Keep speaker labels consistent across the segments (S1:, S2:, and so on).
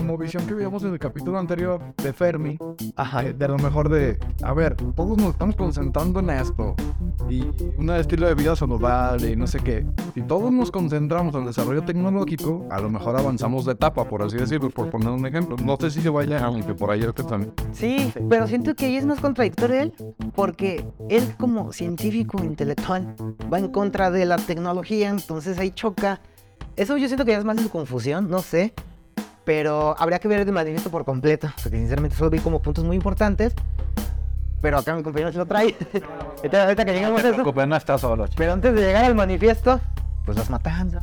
S1: como visión que vimos en el capítulo anterior de Fermi, de, de lo mejor de, a ver, todos nos estamos concentrando en esto y un estilo de vida saludable y no sé qué. Si todos nos concentramos en el desarrollo tecnológico, a lo mejor avanzamos de etapa, por así decirlo, por poner un ejemplo. No sé si se vaya, aunque por ahí que también.
S2: Sí, pero siento que ahí es más contradictorio él, porque él como científico intelectual va en contra de la tecnología, entonces ahí choca. Eso yo siento que ya es más de su confusión, no sé. Pero habría que ver el manifiesto por completo, porque sinceramente solo vi como puntos muy importantes. Pero acá mi compañero se lo trae. Entonces, ahorita que llegamos a eso.
S3: No está solo. chico.
S2: Pero antes de llegar al manifiesto, pues las matanzas.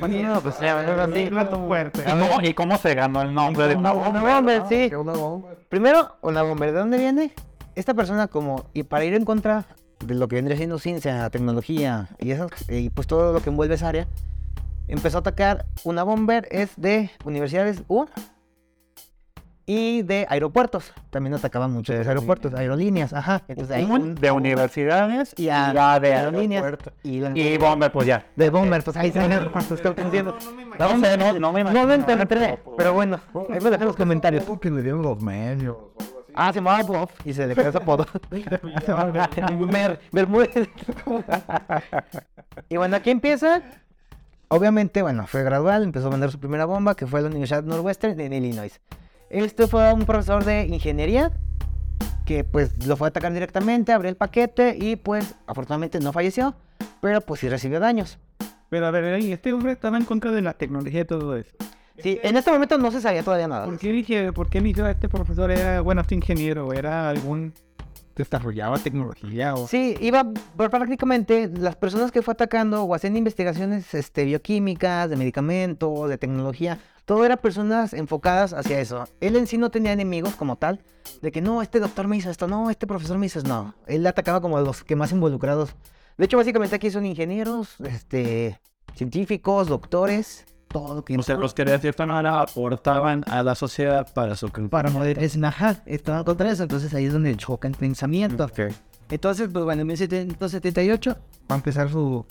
S2: No, pues ya, así.
S1: fuerte.
S3: ¿Y cómo, y cómo se ganó el nombre de una
S2: Una bomba, sí.
S1: Que una bomba.
S2: Primero, una bomba. ¿De dónde viene? Esta persona como, y para ir en contra de lo que vendría siendo ciencia, tecnología y, eso, y pues todo lo que envuelve esa área, empezó a atacar una bomber es de universidades U y de aeropuertos. También atacaban mucho de aeropuertos, aerolíneas, ajá. Entonces ahí un-
S3: de universidades
S2: y a
S3: ya de
S2: aerolíneas
S3: aeropuertos.
S2: y, la-
S3: Y bomber, pues ya.
S2: de bomber, pues ahí se estoy entendiendo.
S3: No sé, no, no me
S2: No
S3: imagino.
S2: me enteré, pero bueno, ahí me dejan los comentarios.
S1: Que le dieron los medios.
S2: Ah, se llamaba Bob y se le quedó ese apodo. Mer- Bermúdez. y bueno, aquí empieza. Obviamente, bueno, fue gradual, empezó a mandar su primera bomba, que fue a la Universidad Northwestern en Illinois. Este fue un profesor de ingeniería que pues lo fue a atacar directamente, abrió el paquete y pues afortunadamente no falleció, pero pues sí recibió daños.
S4: Pero a ver, este hombre estaba en contra de la tecnología y todo eso.
S2: Sí, en este momento no se sabía todavía nada.
S4: ¿Por qué dije, por qué eligió a este profesor? ¿Era, bueno, este ingeniero? ¿Era algún... desarrollaba tecnología o...?
S2: Sí, iba prácticamente las personas que fue atacando o haciendo investigaciones este, bioquímicas, de medicamentos, de tecnología, todo era personas enfocadas hacia eso. Él en sí no tenía enemigos como tal, de que no, este doctor me hizo esto, no, este profesor me hizo esto, no. Él atacaba como a los que más involucrados. De hecho, básicamente aquí son ingenieros, este, científicos, doctores, todo que...
S3: O sea, los que de cierta manera aportaban a la sociedad para su
S2: para poder es ajá, estaban contra eso, entonces ahí es donde choca el pensamiento. Entonces, pues bueno, en 1778 va a empezar su,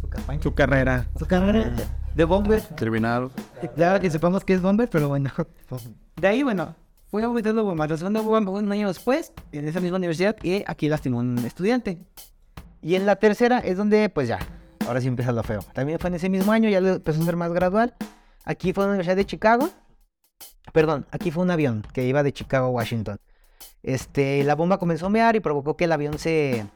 S2: su campaña.
S4: Su carrera.
S2: Su carrera de bomber.
S1: Terminaron.
S2: Ya que sepamos que es bomber, pero bueno. De ahí, bueno, fue aumentando bomba. La segunda bomba un año después, en esa misma universidad, y aquí lastimó un estudiante. Y en la tercera es donde, pues ya, ahora sí empieza lo feo. También fue en ese mismo año, ya lo empezó a ser más gradual. Aquí fue en la Universidad de Chicago. Perdón, aquí fue un avión que iba de Chicago a Washington. Este, la bomba comenzó a mear y provocó que el avión se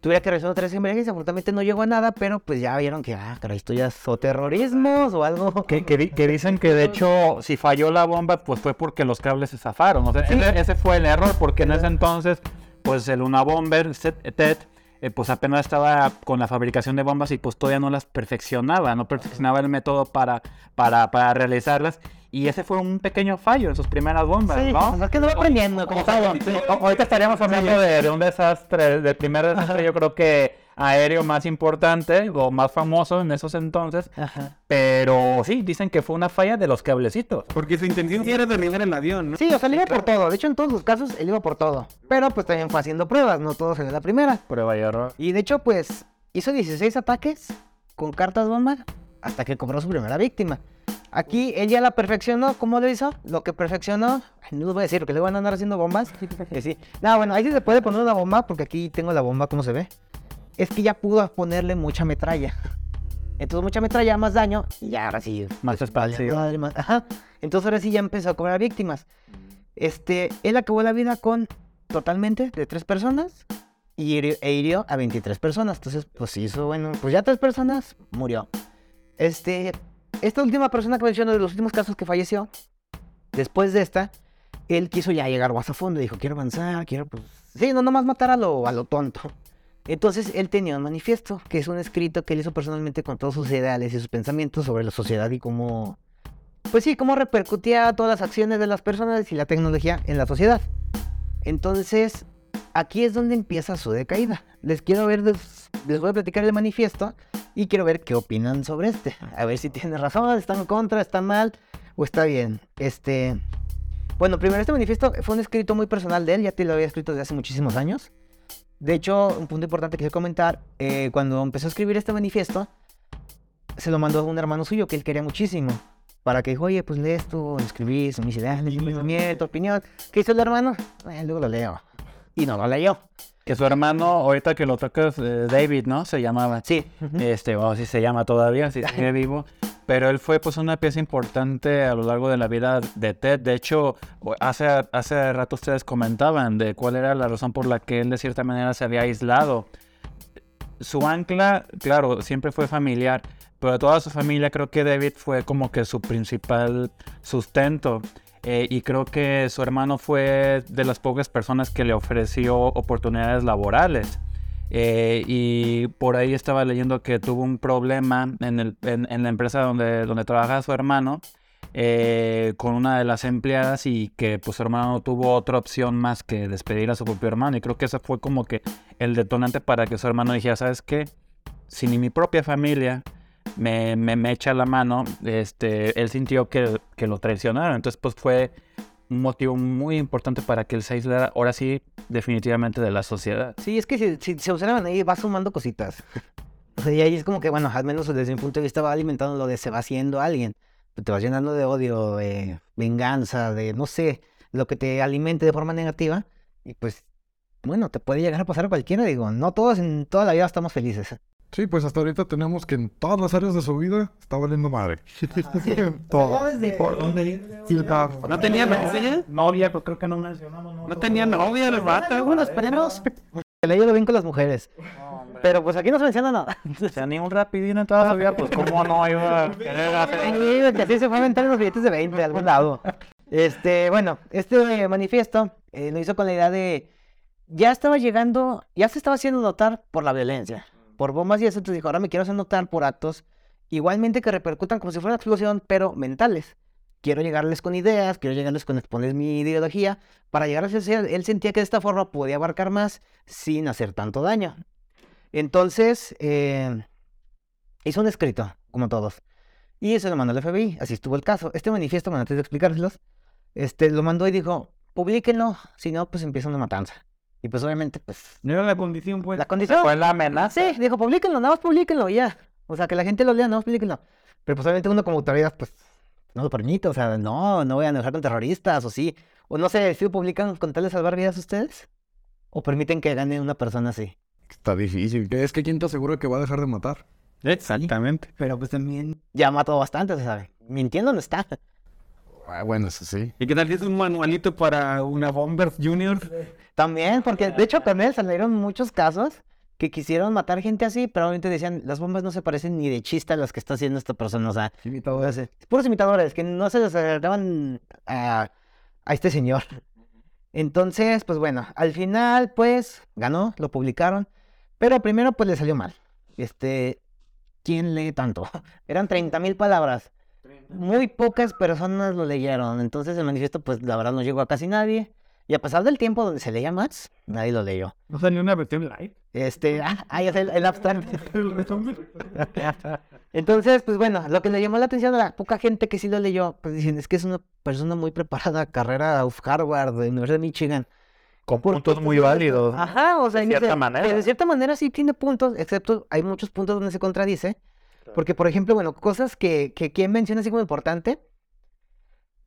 S2: tuviera que realizar tres emergencias. Afortunadamente no llegó a nada, pero pues ya vieron que, ah, caray, esto ya es o terrorismos o algo.
S3: Que, que, di- que dicen que de hecho si falló la bomba pues fue porque los cables se zafaron. O sea, ese, ese fue el error porque en ese entonces pues el una bomber set- TED eh, pues apenas estaba con la fabricación de bombas y pues todavía no las perfeccionaba, no perfeccionaba el método para, para, para realizarlas. Y ese fue un pequeño fallo en sus primeras bombas,
S2: Sí,
S3: ¿no?
S2: o sea, que no va aprendiendo como todo.
S3: Sí, o- ahorita estaríamos hablando de, de un desastre, del primer desastre yo creo que aéreo más importante o más famoso en esos entonces.
S2: Ajá.
S3: Pero sí, dicen que fue una falla de los cablecitos.
S4: Porque su intención sí era derribar el avión, ¿no?
S2: Sí, o sea, él iba por todo. De hecho, en todos los casos, él iba por todo. Pero pues también fue haciendo pruebas, no todo salió la primera.
S3: Prueba y error.
S2: Y de hecho, pues, hizo 16 ataques con cartas bomba hasta que cobró su primera víctima. Aquí él ya la perfeccionó. ¿Cómo lo hizo? Lo que perfeccionó, ay, no les voy a decir, porque le van a andar haciendo bombas. Que sí. No, bueno, ahí sí se puede poner una bomba, porque aquí tengo la bomba, ¿cómo se ve? Es que ya pudo ponerle mucha metralla. Entonces, mucha metralla, más daño, y ya ahora sí.
S3: Más espacio.
S2: Madre, más- Ajá. Entonces, ahora sí ya empezó a cobrar víctimas. Este, él acabó la vida con totalmente de tres personas y hirió, e hirió a 23 personas. Entonces, pues hizo, bueno, pues ya tres personas murió. Este, esta última persona que menciono de los últimos casos que falleció, después de esta, él quiso ya llegar más a fondo. Dijo, quiero avanzar, quiero, pues, sí, no nomás matar a lo, a lo tonto. Entonces, él tenía un manifiesto, que es un escrito que él hizo personalmente con todos sus ideales y sus pensamientos sobre la sociedad y cómo, pues sí, cómo repercutía todas las acciones de las personas y la tecnología en la sociedad. Entonces, aquí es donde empieza su decaída. Les quiero ver, les voy a platicar el manifiesto y quiero ver qué opinan sobre este. A ver si tienen razón, están en contra, está mal o está bien. Este, bueno, primero este manifiesto fue un escrito muy personal de él, ya te lo había escrito desde hace muchísimos años. De hecho, un punto importante que quiero comentar, eh, cuando empezó a escribir este manifiesto, se lo mandó a un hermano suyo que él quería muchísimo. para que dijo, oye, pues lee esto, escribí, mis ideas, mi tu opinión. ¿Qué hizo el hermano? Eh, luego lo leo. Y no lo leyó.
S3: Que su hermano, ahorita que lo tocas, eh, David, ¿no? Se llamaba.
S2: Sí.
S3: Este, o si se llama todavía, si sigue vivo. Pero él fue pues una pieza importante a lo largo de la vida de Ted. De hecho, hace, hace rato ustedes comentaban de cuál era la razón por la que él de cierta manera se había aislado. Su ancla, claro, siempre fue familiar, pero de toda su familia creo que David fue como que su principal sustento. Eh, y creo que su hermano fue de las pocas personas que le ofreció oportunidades laborales. Eh, y por ahí estaba leyendo que tuvo un problema en, la empresa donde, donde trabaja su hermano eh, con una de las empleadas y que pues su hermano no tuvo otra opción más que despedir a su propio hermano. Y creo que ese fue como que el detonante para que su hermano dijera, ¿sabes qué? Si ni mi propia familia me, me, echa la mano, este, él sintió que, que, lo traicionaron. Entonces, pues fue un motivo muy importante para que él se aislara, ahora sí, definitivamente de la sociedad.
S2: Sí, es que si, se observan ahí, va sumando cositas. O sea, y ahí es como que, bueno, al menos desde mi punto de vista va alimentando lo de se va haciendo alguien. Te vas llenando de odio, de venganza, de no sé, lo que te alimente de forma negativa. Y pues, bueno, te puede llegar a pasar a cualquiera. Digo, no todos en toda la vida estamos felices.
S1: Sí, pues hasta ahorita tenemos que en todas las áreas de su vida está valiendo madre.
S4: Todo. ¿Por dónde? ¿No tenía novia? Novia, pues creo que no mencionamos. No, tenía novia, el vato.
S2: Bueno, esperemos. Le ido bien con las mujeres. Pero pues aquí no se menciona nada.
S3: O sea, ni un rapidín en toda su vida, pues cómo no iba a querer
S2: hacer. que así se fue a aventar los billetes de 20 de algún lado. Este, bueno, este manifiesto eh, lo hizo con la idea de. Ya estaba llegando, ya se estaba haciendo notar por la violencia por bombas y eso, entonces dijo, ahora me quiero hacer notar por actos igualmente que repercutan como si fuera una explosión, pero mentales. Quiero llegarles con ideas, quiero llegarles con exponer mi ideología, para llegar a ser, él sentía que de esta forma podía abarcar más sin hacer tanto daño. Entonces, eh, hizo un escrito, como todos, y eso lo mandó al FBI, así estuvo el caso. Este manifiesto, antes de explicárselos, este, lo mandó y dijo, publíquenlo, si no, pues empieza una matanza. Y pues obviamente, pues...
S4: No era la condición, pues.
S2: La condición.
S3: Fue la amenaza.
S2: Sí, dijo, publíquenlo, nada más publíquenlo, ya. O sea, que la gente lo lea, nada más publíquenlo. Pero pues obviamente uno como autoridad, pues, no lo permite. O sea, no, no voy a enojar con terroristas, o sí. O no sé, si lo publican con tal de salvar vidas ustedes. O permiten que gane una persona así.
S1: Está difícil. Es que quién te asegura que va a dejar de matar.
S4: Exactamente.
S2: Pero pues también ya mató bastante, se sabe. Mintiendo no está.
S1: Ah, bueno, eso sí.
S4: ¿Y qué tal si es un manualito para una Bomber Junior?
S2: También, porque de hecho con él salieron muchos casos que quisieron matar gente así, pero obviamente decían, las bombas no se parecen ni de chiste a las que está haciendo esta persona, o sea, imitadores. puros imitadores, que no se les agarraban a, a este señor. Entonces, pues bueno, al final, pues, ganó, lo publicaron, pero primero, pues, le salió mal. Este, ¿quién lee tanto? Eran 30 mil palabras. Muy pocas personas lo leyeron, entonces el manifiesto, pues, la verdad no llegó a casi nadie. Y a pasar del tiempo donde se leía más, nadie lo leyó.
S4: ¿No salió una versión light?
S2: Este, ah, ahí es el, el abstract. Entonces, pues bueno, lo que le llamó la atención a la poca gente que sí lo leyó, pues dicen, es que es una persona muy preparada, carrera of Harvard, de Universidad de Michigan.
S3: Con puntos muy válidos.
S2: Ajá, o sea,
S3: de cierta manera.
S2: De cierta manera sí tiene puntos, excepto hay muchos puntos donde se contradice. Porque, por ejemplo, bueno, cosas que, que quien menciona así como importante,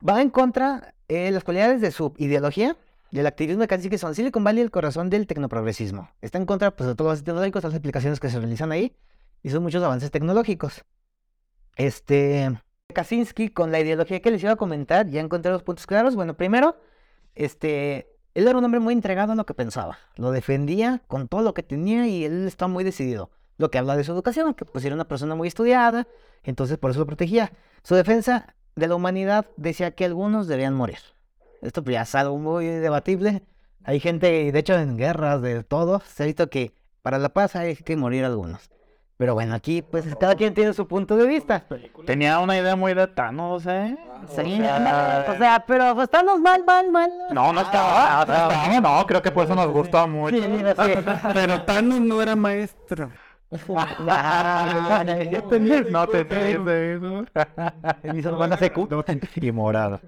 S2: va en contra eh, las cualidades de su ideología, y el activismo de que son Silicon Valley el corazón del tecnoprogresismo. Está en contra pues, de todos los tecnológicos, las aplicaciones que se realizan ahí, y son muchos avances tecnológicos. Este, Kaczynski, con la ideología que les iba a comentar, ya encontré los puntos claros. Bueno, primero, este, él era un hombre muy entregado a lo que pensaba. Lo defendía con todo lo que tenía y él estaba muy decidido. Lo que habla de su educación, que pues era una persona muy estudiada, entonces por eso lo protegía. Su defensa de la humanidad decía que algunos debían morir. Esto pues, ya es algo muy debatible. Hay gente, de hecho, en guerras de todo, se ha visto que para la paz hay que morir algunos. Pero bueno, aquí pues cada quien tiene su punto de vista.
S3: Tenía una idea muy de Thanos, ¿eh?
S2: Sí, o sea, pero pues estamos mal, mal, mal.
S3: No, no estaba. No, no, creo que por eso nos gustó mucho.
S4: Pero Thanos no era maestro.
S3: No te de eso.
S2: Mis hermanas secu.
S3: Y morado.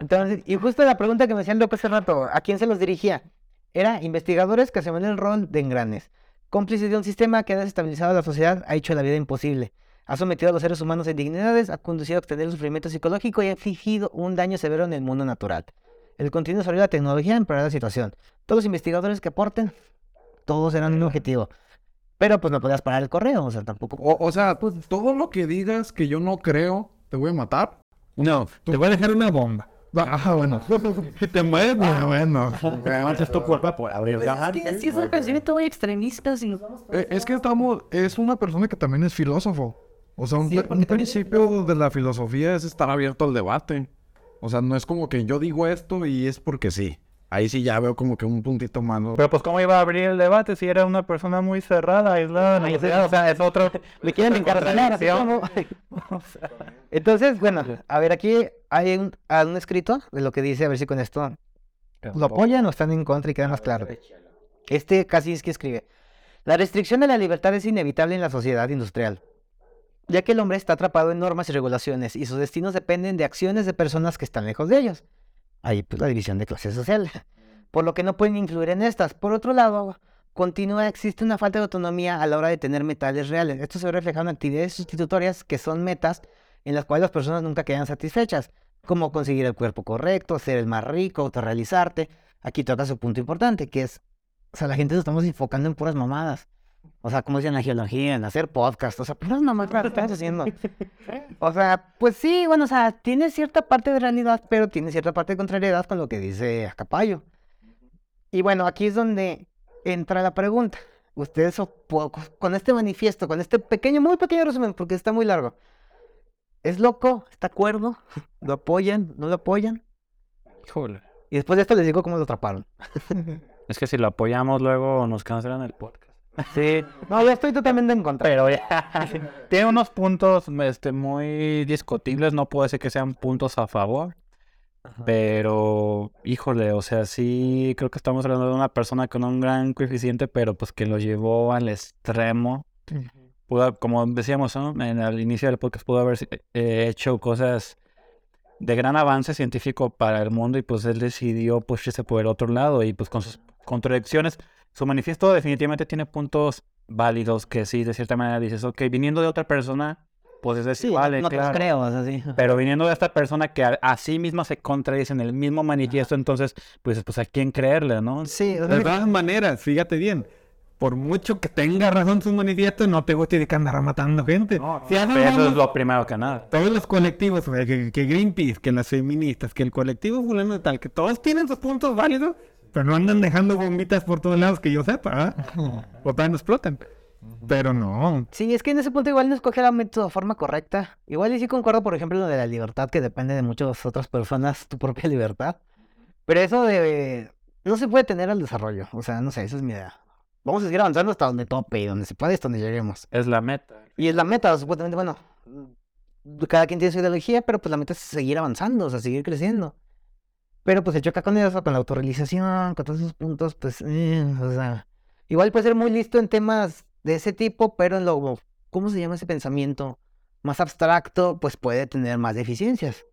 S2: Entonces, y justo la pregunta que me hacían loco hace rato, ¿a quién se los dirigía? Era investigadores que se ven el rol de engranes. Cómplices de un sistema que ha desestabilizado la sociedad, ha hecho la vida imposible. Ha sometido a los seres humanos a indignidades, ha conducido a extender el sufrimiento psicológico y ha infligido un daño severo en el mundo natural. El continuo desarrollo de la tecnología empeorará la situación. Todos los investigadores que aporten, todos eran un objetivo. Pero pues no podías parar el correo, o sea, tampoco.
S1: O, o sea, pues, todo lo que digas que yo no creo, te voy a matar.
S4: No, te voy a dejar una bomba.
S1: Ah, bueno.
S4: Si te mueves,
S1: Ah, bueno.
S3: Tu culpa por abrir
S5: Sí, es un pensamiento muy extremista. Si nos vamos
S1: Eh, Es que estamos, es una persona que también es filósofo. O sea, un, un principio de la filosofía es estar abierto al debate. O sea, no es como que yo digo esto y es porque sí. Ahí sí ya veo como que un puntito malo.
S3: Pero pues cómo iba a abrir el debate si era una persona muy cerrada, aislada, sociedad? o sea, es otro...
S2: Me quieren encarcelar, como. Entonces, bueno, a ver, aquí hay un, hay un escrito de lo que dice, a ver si con esto lo apoyan o están en contra y queda más claro. Este casi es que escribe. La restricción de la libertad es inevitable en la sociedad industrial, ya que el hombre está atrapado en normas y regulaciones y sus destinos dependen de acciones de personas que están lejos de ellos. Ahí pues la división de clase social, por lo que no pueden influir en estas. Por otro lado, continúa existe una falta de autonomía a la hora de tener metales reales. Esto se ve reflejado en actividades sustitutorias que son metas en las cuales las personas nunca quedan satisfechas, como conseguir el cuerpo correcto, ser el más rico, autorrealizarte. Aquí toca su punto importante, que es, o sea, la gente nos estamos enfocando en puras mamadas. O sea, como dicen la geología, en hacer podcast, o sea, puras mamadas que estás haciendo. O sea, pues sí, bueno, o sea, tiene cierta parte de realidad, pero tiene cierta parte de contrariedad con lo que dice Acapayo. Y bueno, aquí es donde entra la pregunta. Ustedes con este manifiesto, con este pequeño, muy pequeño resumen, porque está muy largo. ¿Es loco? ¿Está acuerdo? ¿Lo apoyan? ¿No lo apoyan?
S3: Híjole.
S2: Y después de esto les digo cómo lo atraparon.
S3: Es que si lo apoyamos luego nos cancelan el podcast.
S2: Sí. No, yo estoy totalmente en contra.
S3: Pero ya. Tiene unos puntos este, muy discutibles. No puedo decir que sean puntos a favor. Pero, híjole, o sea, sí creo que estamos hablando de una persona con un gran coeficiente, pero pues que lo llevó al extremo. Pudo, como decíamos ¿no? en el inicio del podcast, pudo haber eh, hecho cosas de gran avance científico para el mundo y pues él decidió pues irse por el otro lado y pues con sus contradicciones. Su manifiesto definitivamente tiene puntos válidos que sí, de cierta manera dices, ok, viniendo de otra persona, pues es
S2: Sí,
S3: vale,
S2: no te
S3: claro.
S2: creo, o sea, sí.
S3: Pero viniendo de esta persona que a, a sí misma se contradice en el mismo manifiesto, entonces, pues, pues a quién creerle, ¿no?
S2: Sí, o sea,
S4: De todas maneras, fíjate bien. Por mucho que tenga razón su manifiesto, no te guste que andar matando gente. Si haces
S3: Pero eso es lo primero que nada.
S4: Todos los colectivos, que, que Greenpeace, que las feministas, que el colectivo fulano de tal, que todos tienen sus puntos válidos, pero no andan dejando bombitas por todos lados que yo sepa, ¿ah? O todavía no explotan. Pero no.
S2: Sí, es que en ese punto igual no escoge la forma correcta. Igual y sí concuerdo, por ejemplo, lo de la libertad, que depende de muchas otras personas, tu propia libertad. Pero eso de... No se puede tener al desarrollo. O sea, no sé, esa es mi idea. Vamos a seguir avanzando hasta donde tope y donde se puede, hasta donde lleguemos.
S3: Es la meta.
S2: Y es la meta, supuestamente, bueno, cada quien tiene su ideología, pero pues la meta es seguir avanzando, o sea, seguir creciendo. Pero pues se choca con eso, con la autorrealización, con todos esos puntos, pues, eh, o sea, igual puede ser muy listo en temas de ese tipo, pero en lo, ¿cómo se llama ese pensamiento? Más abstracto, pues puede tener más deficiencias.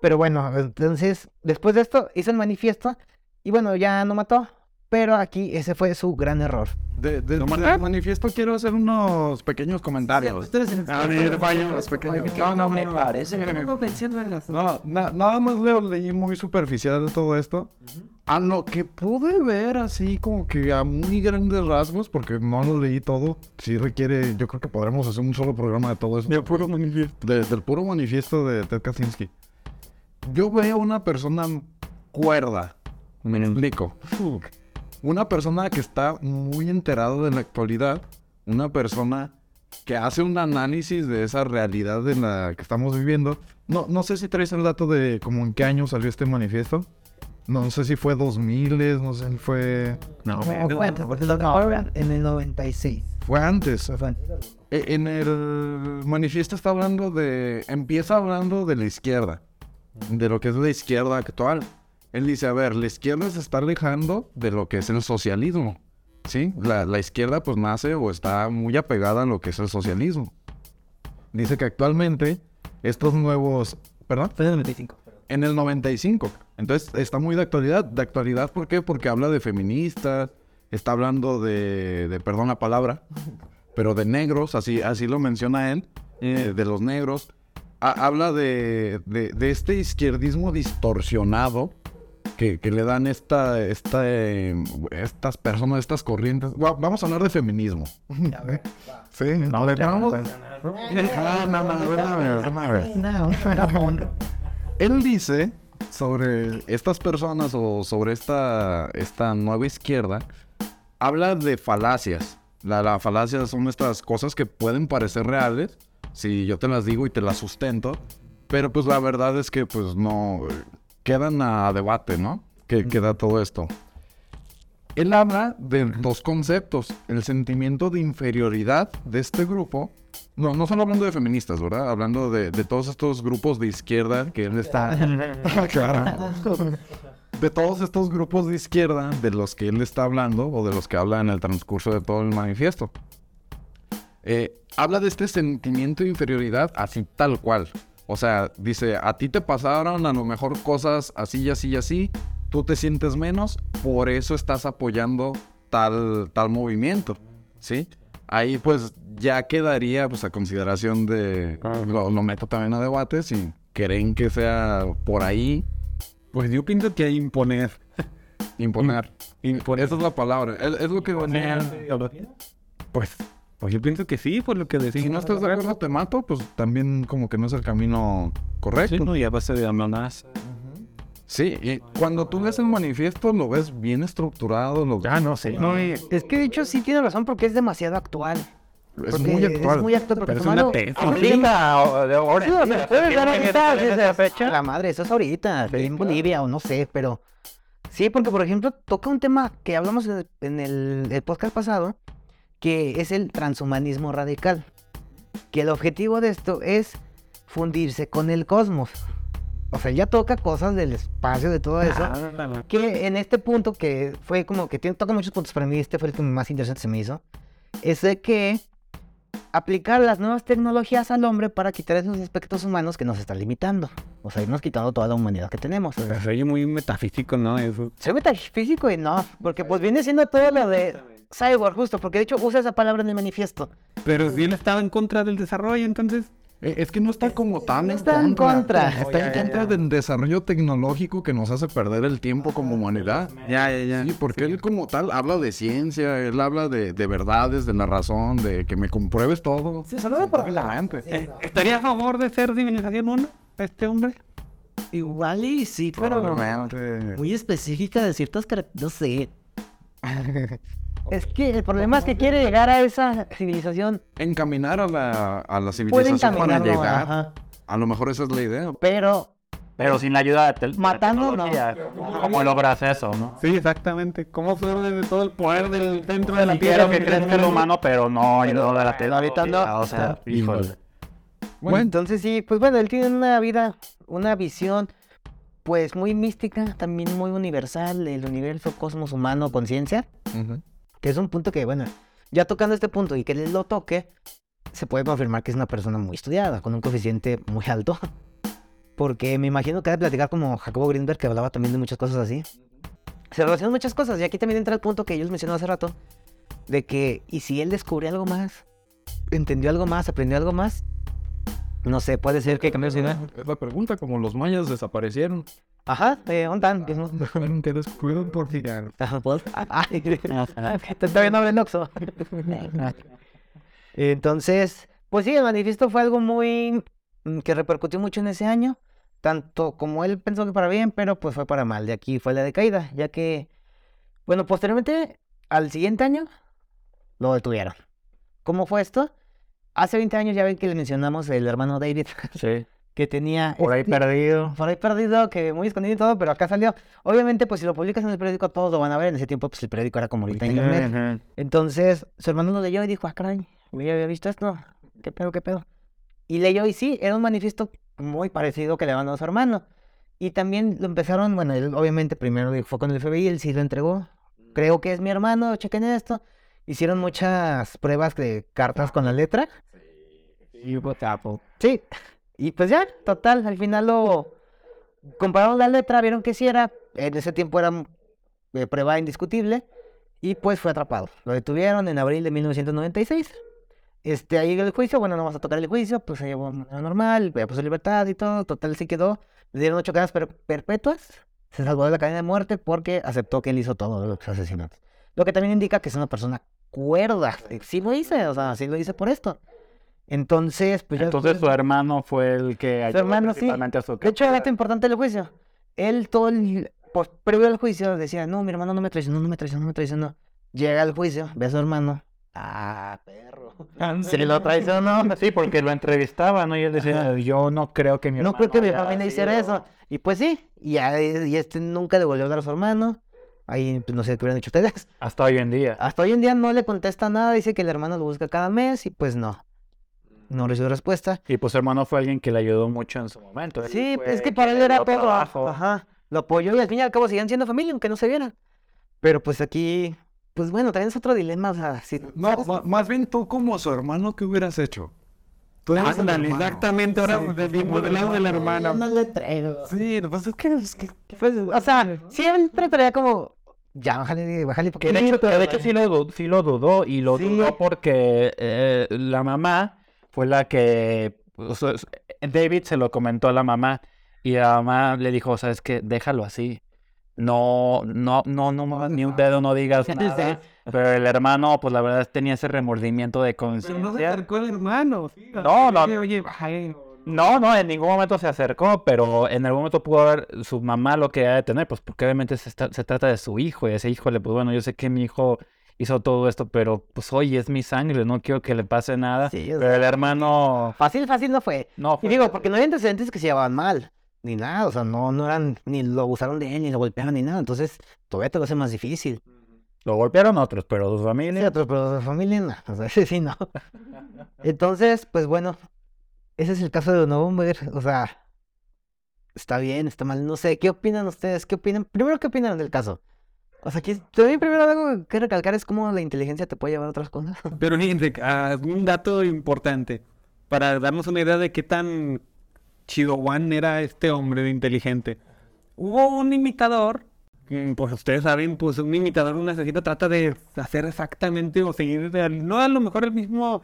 S2: Pero bueno, entonces, después de esto, hizo el manifiesto y bueno, ya no mató, pero aquí ese fue su gran error.
S1: De, de- del manifiesto quiero hacer unos pequeños comentarios.
S4: A ver, vaya.
S1: Unos pequeños- No, no, me parece. No, na- nada más leo, leí muy superficial de todo esto. A lo que pude ver así como que a muy grandes rasgos, porque no lo leí todo, sí requiere, yo creo que podremos hacer un solo programa de todo eso.
S4: De puro manifiesto.
S1: De- del puro manifiesto de Ted Kaczynski. Yo veo una persona cuerda. Me explico. Una persona que está muy enterada de la actualidad. Una persona que hace un análisis de esa realidad en la que estamos viviendo. No, no sé si traes el dato de como en qué año salió este manifiesto. No sé si fue 2000, no sé si fue...
S4: No.
S2: En el 96.
S1: Fue antes. E- En el manifiesto está hablando de. Empieza hablando de la izquierda. De lo que es la izquierda actual. Él dice: A ver, la izquierda se está alejando de lo que es el socialismo. ¿Sí? La, la izquierda, pues nace o está muy apegada a lo que es el socialismo. Dice que actualmente estos nuevos. ¿Perdón?
S2: Fue en el 95.
S1: En el 95. Entonces está muy de actualidad. ¿De actualidad por qué? Porque habla de feministas, está hablando de, de perdón la palabra, pero de negros, así, así lo menciona él. eh, de los negros. Ha- habla de, de- de este izquierdismo distorsionado que, que le dan esta, esta, eh, estas personas, estas corrientes. Vamos a hablar de feminismo. Sí, no le vamos. Ah. Él dice sobre estas personas o sobre esta, esta nueva izquierda, habla de falacias. La, la falacia son estas cosas que pueden parecer reales, si yo te las digo y te las sustento, pero pues la verdad es que pues no, eh, quedan a debate, ¿no? Que queda todo esto. Él habla de dos conceptos, el sentimiento de inferioridad de este grupo. No, no solo hablando de feministas, ¿verdad? Hablando de, de todos estos grupos de izquierda que él está... claro. De todos estos grupos de izquierda de los que él está hablando o de los que habla en el transcurso de todo el manifiesto. Eh, habla de este sentimiento de inferioridad así tal cual. O sea, dice, a ti te pasaron a lo mejor cosas así y así y así, tú te sientes menos, por eso estás apoyando tal, tal movimiento, ¿sí? Ahí pues ya quedaría pues a consideración de, lo, lo meto también a debate, si creen que sea por ahí
S4: Pues yo pienso que imponer.
S1: imponer.
S4: Imponer.
S1: Esa es la palabra, es, es lo que...
S4: Pues, pues yo pienso que sí, por lo que decís.
S1: Si no estás de acuerdo te mato, pues también como que no es el camino correcto.
S3: Sí, no, y a base de amenazas.
S1: Sí, y cuando tú lees el manifiesto lo ves bien estructurado, lo...
S4: Ya no sé. No, y-
S2: Es que de hecho sí tiene razón porque es demasiado actual.
S1: es
S2: Porque
S1: muy actual.
S2: Es muy actual porque
S4: Pero es una tesis.
S3: Ahorita, de ahora.
S2: Sí, o sea, puedes dar ahorita,
S3: ¿Tiene
S2: desde
S3: fecha?
S2: La madre, eso es ahorita, en Bolivia o no sé, pero... Sí, porque por ejemplo toca un tema que hablamos en el- en el, el podcast pasado, que es el transhumanismo radical. Que el objetivo de esto es fundirse con el cosmos. O sea, ya toca cosas del espacio, de todo eso. Que en este punto, que fue como que tiene, toca muchos puntos para mí, este fue el que más interesante se me hizo, es de que aplicar las nuevas tecnologías al hombre para quitar esos aspectos humanos que nos están limitando. O sea, irnos quitando toda la humanidad que tenemos.
S4: Se oye muy metafísico, ¿no? Eso.
S2: Soy metafísico y no, porque pues viene siendo todo lo de cyborg, justo, porque de hecho usa esa palabra en el manifiesto.
S4: Pero si él estaba en contra del desarrollo, entonces.
S1: Eh, Es que no está como tan en
S2: está en contra.
S1: Está en contra del desarrollo tecnológico que nos hace perder el tiempo como humanidad.
S4: Ya, ya, ya.
S1: Sí, porque él como tal habla de ciencia, él habla de, de verdades, de la razón, de que me compruebes todo.
S5: Se saluda por la
S1: Tranquilamente.
S4: ¿Estaría a favor de ser civilización 1 este hombre?
S5: Igual y sí, pero muy específica de ciertas características. No sé.
S2: Es que el problema es que quiere llegar a esa civilización.
S1: Encaminar a la, a la civilización para llegar.
S2: ajá,
S1: A lo mejor esa es la idea.
S2: pero
S3: Pero sin la ayuda de tel-
S2: Matando, no.
S3: ¿Cómo logras eso, no?
S4: Sí, exactamente. ¿Cómo fue de todo el poder del centro de la
S3: Quiero
S4: Tierra?
S3: que crezca el humano, pero no ayuda de la
S2: ahorita no.
S3: O sea, híjole.
S2: Bueno, entonces sí, pues bueno, él tiene una vida, una visión, pues muy mística, también muy universal, el universo, cosmos, humano, conciencia, que es un punto que, bueno, ya tocando este punto y que él lo toque, se puede confirmar que es una persona muy estudiada, con un coeficiente muy alto. Porque me imagino que ha de platicar como Jacobo Greenberg, que hablaba también de muchas cosas así. Se relacionan muchas cosas, y aquí también entra el punto que ellos mencionó hace rato, de que, ¿y si él descubrió algo más? ¿Entendió algo más? ¿Aprendió algo más? No sé, puede ser que cambió su idea.
S1: Es la pregunta, como los mayas desaparecieron.
S2: Ajá, eh, ¿dónde están?
S1: Dejaron que descubrieron por
S2: el Oxxo. Entonces, pues sí, el manifiesto fue algo muy mm, que repercutió mucho en ese año, tanto como él pensó que para bien, pero pues fue para mal. De aquí fue la decaída, ya que, bueno, posteriormente, al siguiente año, lo detuvieron. ¿Cómo fue esto? Hace 20 años ya ven que le mencionamos el hermano David,
S3: Sí.
S2: que tenía...
S3: Por ahí
S2: este-
S3: perdido.
S2: por ahí perdido, que muy escondido y todo, pero acá salió. Obviamente, pues si lo publicas en el periódico, todos lo van a ver. En ese tiempo, pues el periódico era como ahorita internet. Entonces, su hermano lo leyó y dijo, ah, caray, yo había visto esto. ¿Qué pedo, qué pedo? Y leyó y sí, era un manifiesto muy parecido que le mandó a su hermano. Y también lo empezaron, bueno, él obviamente primero fue con el FBI, él sí lo entregó. Creo que es mi hermano, chequen esto. Hicieron muchas pruebas de cartas con la letra. Sí. Y pues ya, total, al final lo compararon la letra, vieron que sí era, en ese tiempo era eh, prueba indiscutible, y pues fue atrapado. Lo detuvieron en abril de 1996. Este, ahí el juicio, bueno, no vamos a tocar el juicio, pues se llevó de manera normal, ya puso libertad y todo, total se quedó. Le dieron ocho cadenas per- perpetuas, se salvó de la cadena de muerte porque aceptó que él hizo todos los asesinatos. Lo que también indica que es una persona cuerda. Sí lo hice, o sea, sí lo hice por esto. Entonces, pues ya
S3: Entonces su hermano fue el que ayudó
S2: hermano, sí.
S3: a su
S2: De hecho, dato importante del juicio. Él todo el... Pues, previo al juicio decía, no, mi hermano no me traicionó, no me traicionó, no me traicionó. Llega al juicio, ve a su hermano. Ah, perro. Se lo traicionó.
S3: Sí, porque lo entrevistaba, ¿no? Y él decía, yo no creo que mi
S2: No creo que mi
S3: hermano
S2: familia hiciera eso. Y pues sí, y, y este nunca le volvió a dar a su hermano. Ahí pues, no sé qué hubieran hecho ustedes.
S3: Hasta hoy en día.
S2: Hasta hoy en día no le contesta nada, dice que el hermano lo busca cada mes y pues no. No recibió respuesta.
S3: Y pues su hermano fue alguien que le ayudó mucho en su momento. Él
S2: Sí,
S3: fue
S2: es que para él era todo.
S3: trabajo.
S2: Ajá. Lo apoyó y al fin y al cabo siguen siendo familia, aunque no se vieran. Pero pues aquí, pues bueno, también es otro dilema. O sea, si,
S1: No, más bien tú como su hermano, ¿qué hubieras hecho? Tú eres el
S4: Ándale,
S1: hermano.
S4: exactamente, ahora
S1: Sí,
S4: del mismo del lado de la hermana.
S5: No le traigo.
S1: Sí, lo que pasa es que, es que
S2: pues, o sea, siempre traía como, ya, bájale, bájale.
S3: Que de hecho, de hecho sí, lo, sí lo dudó y lo
S2: Sí.
S3: dudó porque eh, la mamá fue la que... o sea, s- David se lo comentó a la mamá y la mamá le dijo, sabes qué, déjalo así. No, no, no, no ni un dedo, no digas nada. Pero el hermano, pues la verdad tenía ese remordimiento de
S4: Pero no se
S3: conciencia.
S4: acercó el hermano. sí,
S3: No, no.
S4: Oye, oye, ay,
S3: No, no, en ningún momento se acercó, pero en algún momento pudo haber su mamá lo que ha de tener, pues porque obviamente se, está- se trata de su hijo y ese híjole, pues bueno, yo sé que mi hijo hizo todo esto, pero pues oye, es mi sangre, no quiero que le pase nada.
S2: Sí,
S3: pero el hermano,
S2: Fácil, fácil no fue.
S3: no,
S2: Y
S3: fue-
S2: digo, porque no hay antecedentes que se llevaban mal, ni nada, o sea, no, no eran, ni lo abusaron de él, ni lo golpeaban, ni nada, entonces todavía te lo hace más difícil.
S3: Lo golpearon otros, pero su
S2: Sí,
S3: familia,
S2: otros, pero de familia no, o sea, ese sí no. Entonces, pues bueno, ese es el caso de November, o sea, está bien, está mal, no sé, ¿qué opinan ustedes? ¿Qué opinan? Primero, ¿qué opinan del caso? O sea, aquí también primero algo que recalcar es cómo la inteligencia te puede llevar a otras cosas.
S4: Pero fíjense, ah, un dato importante para darnos una idea de qué tan chihuahuán era este hombre de inteligente. Hubo un imitador, pues ustedes saben, pues un imitador, un asesino trata de hacer exactamente o seguir, no a lo mejor el mismo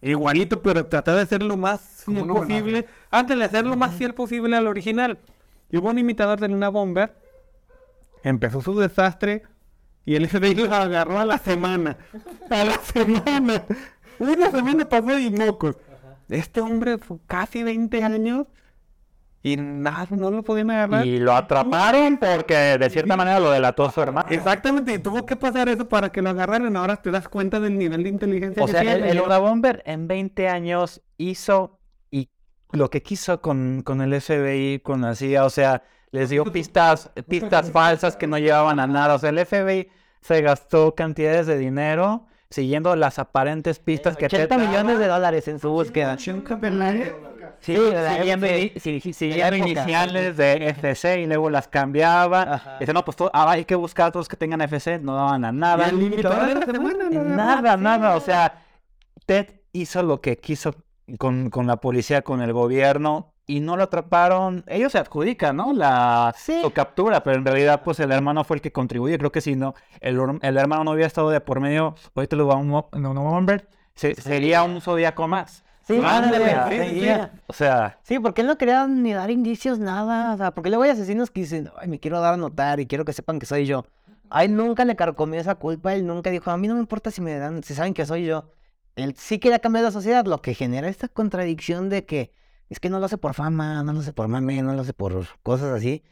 S4: igualito, pero tratar de hacer lo más fiel posible, antes de hacer lo más fiel posible al original. Y hubo un imitador de Luna Bomber, empezó su desastre y el FBI lo agarró a la semana. A la semana. Una semana pasó y mocos. Este hombre fue casi 20 años y nada, no lo podían agarrar.
S3: y lo atraparon porque de cierta manera lo delató su hermano.
S4: Exactamente, y tuvo que pasar eso para que lo agarraran. Ahora te das cuenta del nivel de inteligencia
S3: O
S4: que
S3: sea, el,
S4: tiene.
S3: el Una Bomber en 20 años hizo y lo que quiso con, con el FBI, con la CIA, o sea, les dio pistas, pistas falsas que no llevaban a nada. O sea, el FBI se gastó cantidades de dinero siguiendo las aparentes pistas que
S2: 80
S3: te
S2: millones de dólares en su búsqueda. Sí,
S3: siguiendo, siguiendo iniciales de FC y luego las cambiaba. Dice, no, pues todo- ahora hay que buscar a todos que tengan FC, no daban a nada.
S4: el.
S3: Nada, nada. O sea, Ted hizo lo que quiso con, con la policía, con el gobierno, y no lo atraparon. Ellos se adjudican, ¿no? La
S2: Sí.
S3: su captura, pero en realidad, pues el hermano fue el que contribuye. Creo que si no, el, el hermano no hubiera estado de por medio, ahorita lo vamos a no, no, hombre, se- sería un zodiaco más.
S2: Sí,
S3: Ándale, sí,
S2: sí.
S3: O sea,
S2: Sí, porque él no quería ni dar indicios, nada. O sea, porque luego hay asesinos que dicen, ay, me quiero dar a notar y quiero que sepan que soy yo. A él nunca le carcomió esa culpa, él nunca dijo, a mí no me importa si me dan, si saben que soy yo. Él sí quería cambiar la sociedad, lo que genera esta contradicción de que es que no lo hace por fama, no lo hace por mame, no lo hace por cosas así.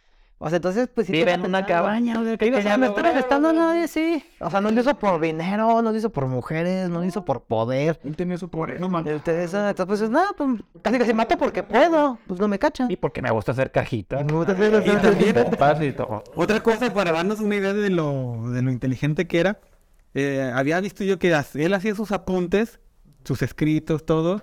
S2: O sea, entonces, pues sí. te
S3: vive en una cabaña. o sea, que
S2: o sea,
S3: ya
S2: no
S3: lo
S2: está
S3: veo,
S2: molestando a nadie, sí. O sea, no lo hizo por dinero, no lo hizo por mujeres, no lo hizo por poder.
S1: él tenía su poder. No, man.
S2: Entonces, entonces pues, nada, pues casi que se mato porque puedo, pues no me cachan.
S3: Y porque me gusta hacer cajitas.
S2: Me gusta hacer-
S3: todo.
S4: Otra cosa, para darnos una idea de lo, de lo inteligente que era, eh, había visto yo que él hacía sus apuntes, sus escritos, todo,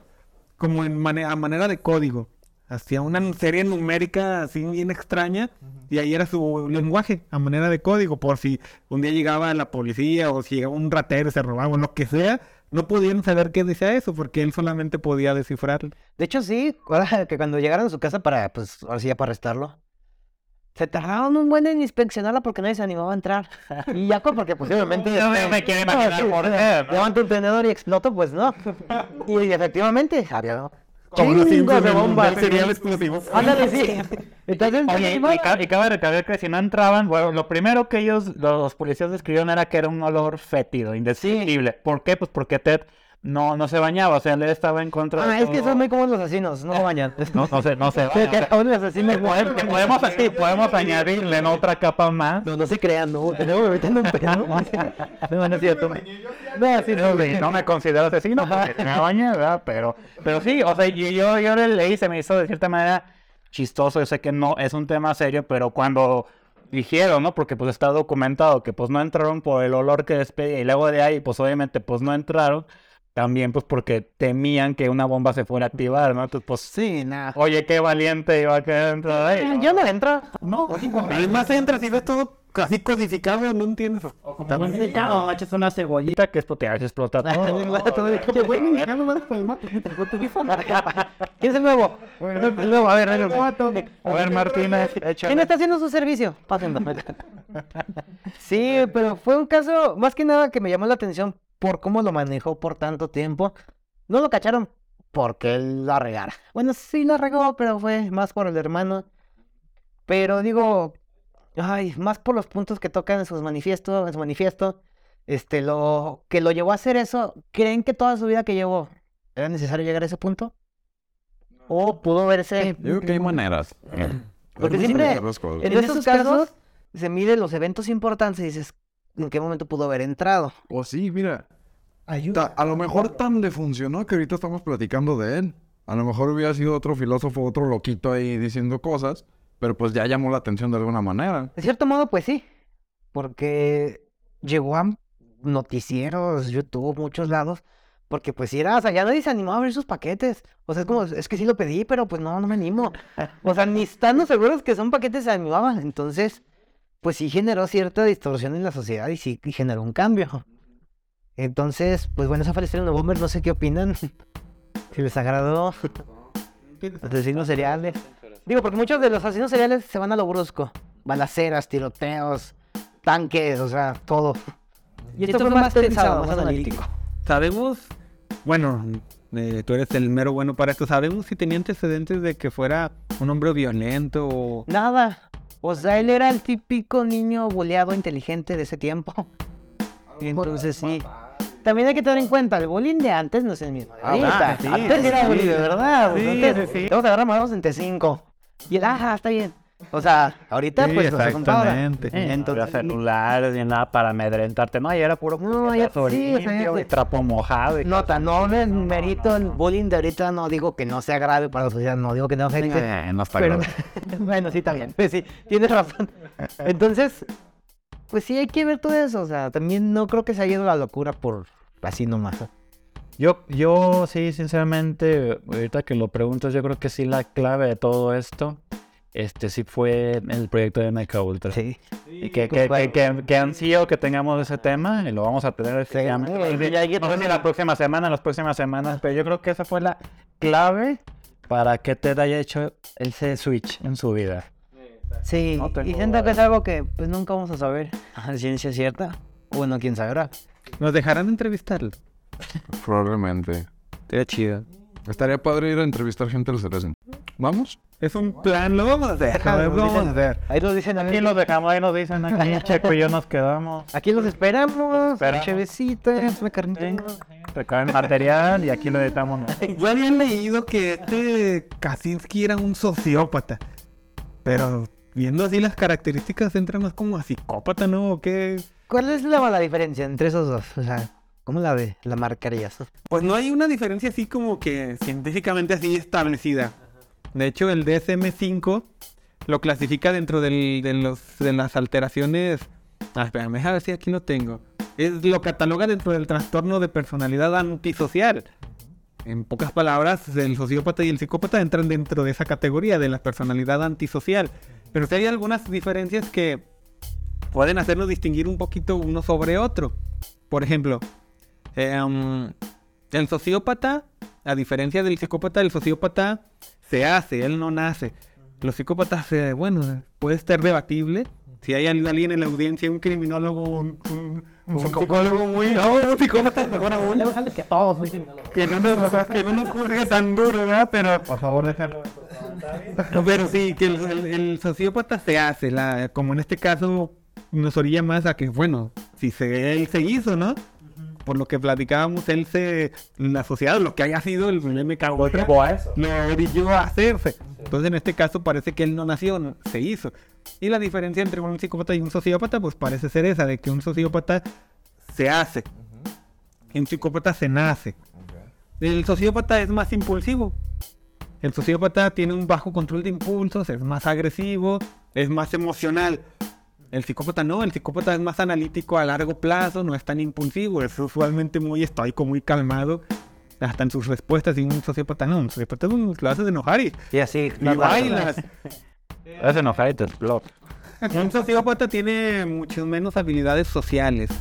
S4: como en mane- a manera de código. Hacía una serie numérica así bien extraña y ahí era su lenguaje, a manera de código, por si un día llegaba la policía o si llegaba un ratero, se robaba o lo que sea, no podían saber qué decía eso porque él solamente podía descifrarlo.
S2: De hecho, sí, que cuando llegaron a su casa para, pues, ahora sí ya para arrestarlo, Se tardaron un buen en inspeccionarla porque nadie se animaba a entrar. Y ya con- porque posiblemente...
S3: No me-
S2: este,
S3: me quiero imaginar por qué, ¿no?
S2: Levanta un tenedor y exploto, pues no. Y efectivamente, había
S4: Como los Simpsons
S2: de
S4: en un
S2: bombas.
S4: cereal explosivo.
S2: Ándale, sí. Entonces,
S3: Oye, y, y ca- y cabe recalcar que si no entraban, bueno, lo primero que ellos, los policías describieron era que era un olor fétido, indescriptible. ¿Por qué? Pues porque Ted no, no se bañaba, o sea, él estaba en contra de
S2: Ah, es que son muy como los asesinos, no bañan.
S3: No, no se, no se
S2: Sí,
S3: baña,
S2: que
S3: o sea,
S2: asesinos
S3: podemos, podemos, sí, podemos añadirle en otra capa más.
S2: No, no se crean, no. Tenemos metiendo un pedo. No, no es cierto. No, sí, no.
S3: No me considero asesino porque me bañé, ¿verdad? Pero, pero sí, o sea, yo, yo, yo le leí, se me hizo de cierta manera chistoso. Yo sé que no es un tema serio, pero cuando dijeron, ¿no? Porque pues está documentado que pues no entraron por el olor que despedía y luego de ahí, pues obviamente pues no entraron. También pues porque temían que una bomba se fuera a activar, ¿no? Entonces pues,
S2: Sí, nada.
S3: oye, qué valiente iba a quedar dentro de ahí.
S2: Yo no entro.
S3: No,
S4: Además entras y ves todo así codificado, no entiendes.
S5: No, echas una cebollita.
S3: que explotar, se explota todo.
S2: ¿Quién es el nuevo? El nuevo, a ver, a ver.
S3: A ver, Martínez,
S2: ¿Quién está haciendo su servicio? Pásenlo. Sí, pero fue un caso, más que nada, que me llamó la atención por cómo lo manejó por tanto tiempo. No lo cacharon porque él la regara. Bueno, sí la regó, pero fue más por el hermano. Pero digo, ay, más por los puntos que tocan en sus manifiestos, en su manifiesto. Este, lo que lo llevó a hacer eso, ¿creen que toda su vida que llevó era necesario llegar a ese punto? ¿O pudo verse
S1: Yo creo que hay maneras.
S2: Porque siempre-. En, estos
S5: esos
S2: casos, se mide los eventos importantes y dices, ¿en qué momento pudo haber entrado?
S1: O sí, mira.
S5: Ayuda.
S1: ta- a lo mejor tan le funcionó que ahorita estamos platicando de él. A lo mejor hubiera sido otro filósofo, otro loquito ahí diciendo cosas, pero pues ya llamó la atención de alguna manera.
S2: De cierto modo, pues sí. Porque llegó a noticieros, YouTube, muchos lados. Porque pues sí era, o sea, ya nadie se animó a abrir sus paquetes. O sea, es como, es que sí lo pedí, pero pues no, no me animo. O sea, ni estando seguros que son paquetes se animaban. Entonces, pues sí generó cierta distorsión en la sociedad y sí generó un cambio. Entonces, pues bueno, esa fue la historia de Bomber, no sé qué opinan. Si les agradó. Los asesinos seriales. Digo, porque muchos de los asesinos seriales se van a lo brusco. Balaceras, tiroteos, tanques, o sea, todo. Y esto, fue más pensado, más analítico.
S4: Sabemos, bueno, eh, tú eres el mero bueno para esto. Sabemos si tenía antecedentes de que fuera un hombre violento o.
S2: Nada. O sea, él era el típico niño boleado inteligente de ese tiempo. Entonces sí. También hay que tener en cuenta, el bullying de antes no es el mismo de ahorita.
S4: ah, sí,
S2: antes era bullying de verdad. pues,
S4: Sí,
S2: antes,
S4: sí, sí.
S2: Vamos a agarrar madrazos entre cinco. Y el, ajá, está bien. O sea, ahorita
S4: Sí,
S2: pues no compara.
S4: exactamente.
S3: Eh,
S2: Entonces,
S3: Entonces, celulares ni nada para amedrentarte. No, y era puro
S2: No, ya- sí, sea,
S3: limpio trapo mojado. y-
S2: Nota, no me merito el bullying de ahorita, no digo que no sea grave para la sociedad, no digo que no afecte.
S1: Eh, no está
S2: pero,
S1: grave.
S2: bueno, sí, está bien. Pues sí, tienes razón. Entonces, pues sí, hay que ver todo eso. O sea, también no creo que se haya ido la locura por así nomás.
S3: Yo, yo sí, sinceramente, ahorita que lo preguntas, yo creo que sí la clave de todo esto, este sí fue el proyecto de MK Ultra.
S2: Sí.
S3: Y que, que, que, que, que ansío que tengamos ese tema y lo vamos a tener.
S2: Sí, que
S3: No sé si la próxima semana, las próximas semanas, pero yo creo que esa fue la clave para que Ted haya hecho ese switch en su vida.
S2: Sí,
S3: No
S2: y siento que es algo que pues nunca vamos a saber a ciencia cierta. Bueno, quién sabrá.
S4: ¿Nos dejarán entrevistarlo?
S1: Probablemente.
S4: Estaría chido.
S1: Estaría padre ir a entrevistar gente del Cerecen. ¿Vamos?
S4: Es un plan, lo vamos a hacer. Lo vamos a hacer.
S2: Ahí nos dicen,
S3: Aquí los dejamos, ahí nos dicen, aquí Checo y yo nos quedamos.
S2: aquí los esperamos.
S3: Esperamos.
S2: Chevecitas, una carnita.
S3: Recaben material y aquí lo editamos.
S4: Yo había leído que este Kaczynski era un sociópata. Pero viendo así las características, entra más como a psicópata, ¿no? ¿O qué?
S2: ¿Cuál es la, la diferencia entre esos dos? O sea, ¿cómo la ve? La marcarías.
S4: Pues no hay una diferencia así como que científicamente así establecida. De hecho, el DSM-5 lo clasifica dentro del- de, las alteraciones. Ah, espérame, déjame ver si aquí lo tengo. Es, lo cataloga dentro del trastorno de personalidad antisocial. En pocas palabras, el sociópata y el psicópata entran dentro de esa categoría de la personalidad antisocial. Pero sí hay algunas diferencias que pueden hacernos distinguir un poquito uno sobre otro. Por ejemplo, em, el sociópata, a diferencia del psicópata, el sociópata se hace, él no nace. Los psicópatas, eh, bueno, puede ser debatible. Si hay alguien en la audiencia, un criminólogo, un, un- un psicólogo muy... No, un psicópata, mejor aún.
S5: Que todos.
S4: Que no nos, que no nos juzgue tan duro, ¿verdad? Pero,
S1: Por favor, déjalo.
S4: no, pero sí, que el, el- el sociópata se hace, la, como en este caso nos orilla más a que, bueno, si se, él se hizo, ¿no? Por lo que platicábamos, él se, la sociedad, lo que haya sido el MK Ultra, lo orilló a hacerse. Entonces, en este caso, parece que él no nació, no- se hizo. Y la diferencia entre un psicópata y un sociópata, pues parece ser esa, de que un sociópata se hace. Y un psicópata se nace. El sociópata es más impulsivo. El sociópata tiene un bajo control de impulsos, es más agresivo, es más emocional. El psicópata no, el psicópata es más analítico a largo plazo, no es tan impulsivo, es usualmente muy estoico, muy calmado, hasta en sus respuestas. Y un sociópata no, un sociópata lo haces enojar y,
S2: Y así.
S4: y bailas.
S3: Es enojar y te explota.
S4: Un sociópata tiene muchas menos habilidades sociales.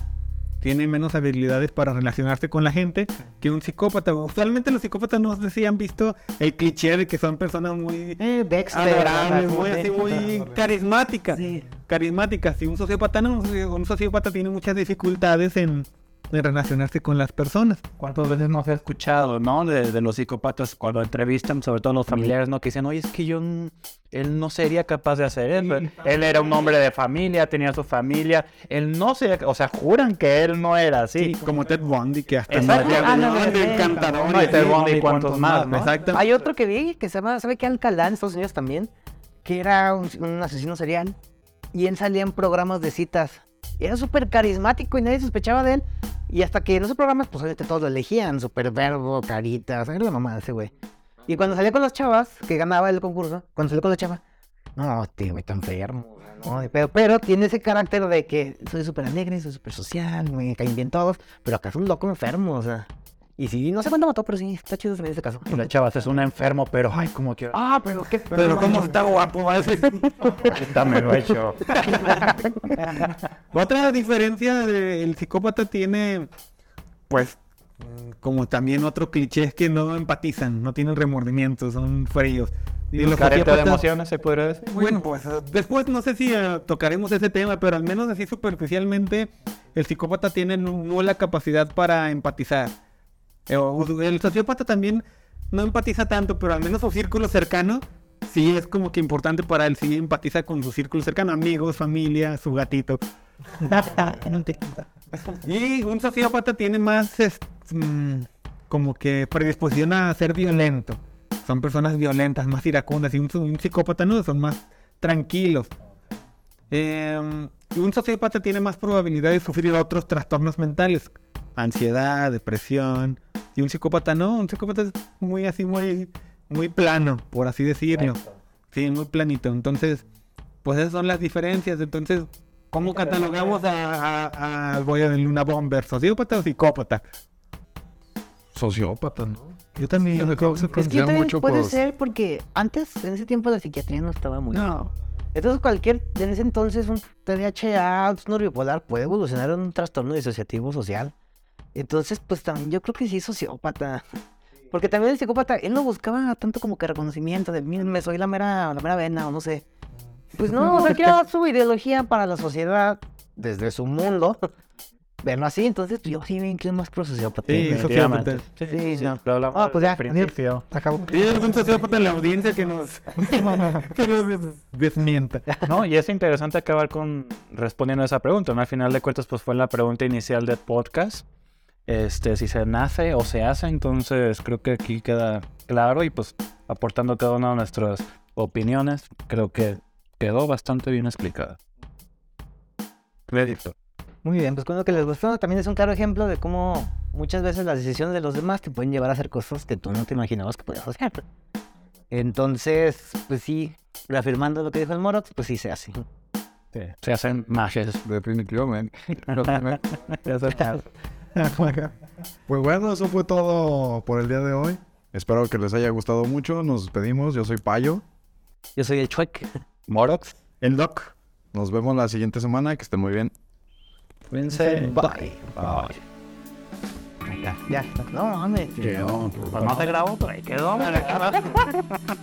S4: Tiene menos habilidades para relacionarse con la gente que un psicópata. Usualmente los psicópatas no sé si han visto el cliché de que son personas muy
S2: Eh, Dexter.
S4: adorables,
S2: ¿verdad?
S4: muy así, muy carismáticas.
S2: Sí.
S4: Carismáticas. Y un sociópata no, un sociópata tiene muchas dificultades en, en relacionarse con las personas.
S3: ¿Cuántas veces nos he escuchado, no? De, de los psicópatas cuando entrevistan, sobre todo los familiares, ¿no? Que dicen, oye, es que yo, él no sería capaz de hacer eso. Él era un hombre de familia, tenía su familia. Él no sería, o sea, juran que él no era así.
S4: Como Ted Bundy, que hasta
S3: Exacto.
S4: no,
S2: Ah, no,
S4: no,
S2: no,
S4: de
S2: no,
S4: encantador.
S3: No, y Ted. Bundy y cuantos más, ¿no?
S4: Exacto.
S2: Hay otro que vi que se llama, ¿sabe qué? Alcalá en Estados Unidos también, que era un, un asesino serial y él salía en programas de citas. Era súper carismático y nadie sospechaba de él. Y hasta que en esos programas, pues obviamente todos lo elegían, súper verbo, caritas, era la mamá de ese güey. Y cuando salía con las chavas, que ganaba el concurso, cuando salió con la chava, no, este güey está enfermo. Pero, pero tiene ese carácter de que soy súper alegre, soy súper social, me caen bien todos, pero acá es un loco enfermo, o sea. Y sí, no sé cuánto mató, pero sí, está chido en ese caso.
S3: La chava es un enfermo, pero ay, como que.
S2: Ah, pero qué.
S4: Pero cómo está guapo, va a decir.
S3: Está me lo he hecho.
S4: Otra diferencia del psicópata tiene, pues, como también otro cliché es que no empatizan, no tienen remordimientos, son fríos. Y los
S3: Careta de emociones, se podría decir.
S4: Bueno, pues después no sé si eh, tocaremos ese tema, pero al menos así superficialmente, el psicópata tiene nu- nula capacidad para empatizar. Eh, El sociópata también no empatiza tanto, pero al menos su círculo cercano sí es como que importante para él, sí empatiza con su círculo cercano, amigos, familia, su gatito. Y un sociópata tiene más es- mm, como que predisposición a ser violento. Son personas violentas, más iracundas. Y un, un psicópata no, son más tranquilos. Eh, un sociópata tiene más probabilidad de sufrir otros trastornos mentales. Ansiedad, depresión. Y un psicópata no, un psicópata es muy así, muy, muy plano, por así decirlo. Sí, muy planito. Entonces, pues esas son las diferencias. Entonces, ¿cómo catalogamos a, a, a voy a Luna Bomber? ¿Sociópata o psicópata?
S1: Sociópata, ¿no?
S4: Yo también.
S1: Yo creo que se
S2: Es que también
S1: mucho
S2: puede
S1: por...
S2: ser porque antes, en ese tiempo, la psiquiatría no estaba muy.
S4: No.
S2: Entonces, cualquier, en ese entonces, un TDAH, un trastorno bipolar puede evolucionar en un trastorno disociativo social. Entonces, pues también yo creo que sí, sociópata. Porque también el psicópata, él no buscaba tanto como que reconocimiento de mí, me soy la mera, la mera vena o no sé. Pues no, o sea, quiere dar su ideología para la sociedad desde su mundo. Verlo así, entonces yo sí me inclino más por sociópata.
S4: Sí, sociópata.
S2: Sí, sí, no.
S3: Lo hablamos
S2: Ah, pues ya,
S3: principio.
S2: Acabó.
S4: Y hay algún sociópata en la audiencia que nos, que nos des- desmienta.
S3: No, y es interesante acabar con respondiendo a esa pregunta. ¿no? Al final de cuentas, pues fue la pregunta inicial del podcast. Este, si se nace o se hace, entonces creo que aquí queda claro y pues aportando cada una de nuestras opiniones, creo que quedó bastante bien explicada. Crédito.
S2: Muy bien, pues con lo que les gustó, también es un claro ejemplo de cómo muchas veces las decisiones de los demás te pueden llevar a hacer cosas que tú no te imaginabas que podías hacer. Entonces, pues sí, reafirmando lo que dijo el Morox, pues sí se hace.
S3: Sí, Se hacen magias.
S1: Definitivamente. Pues bueno, eso fue todo por el día de hoy. Espero que les haya gustado mucho. Nos despedimos. Yo soy Payo.
S2: Yo soy el Chuec.
S3: Morox.
S4: El doc.
S1: Nos vemos la siguiente semana. Que estén muy bien.
S3: Cuídense.
S2: Bye.
S3: Bye. Ya.
S2: Ya está. No mames.
S3: Pues no se grabó, pero ahí quedó.
S4: A ver, a ver,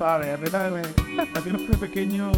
S4: a ver, a ver, a ver, pequeño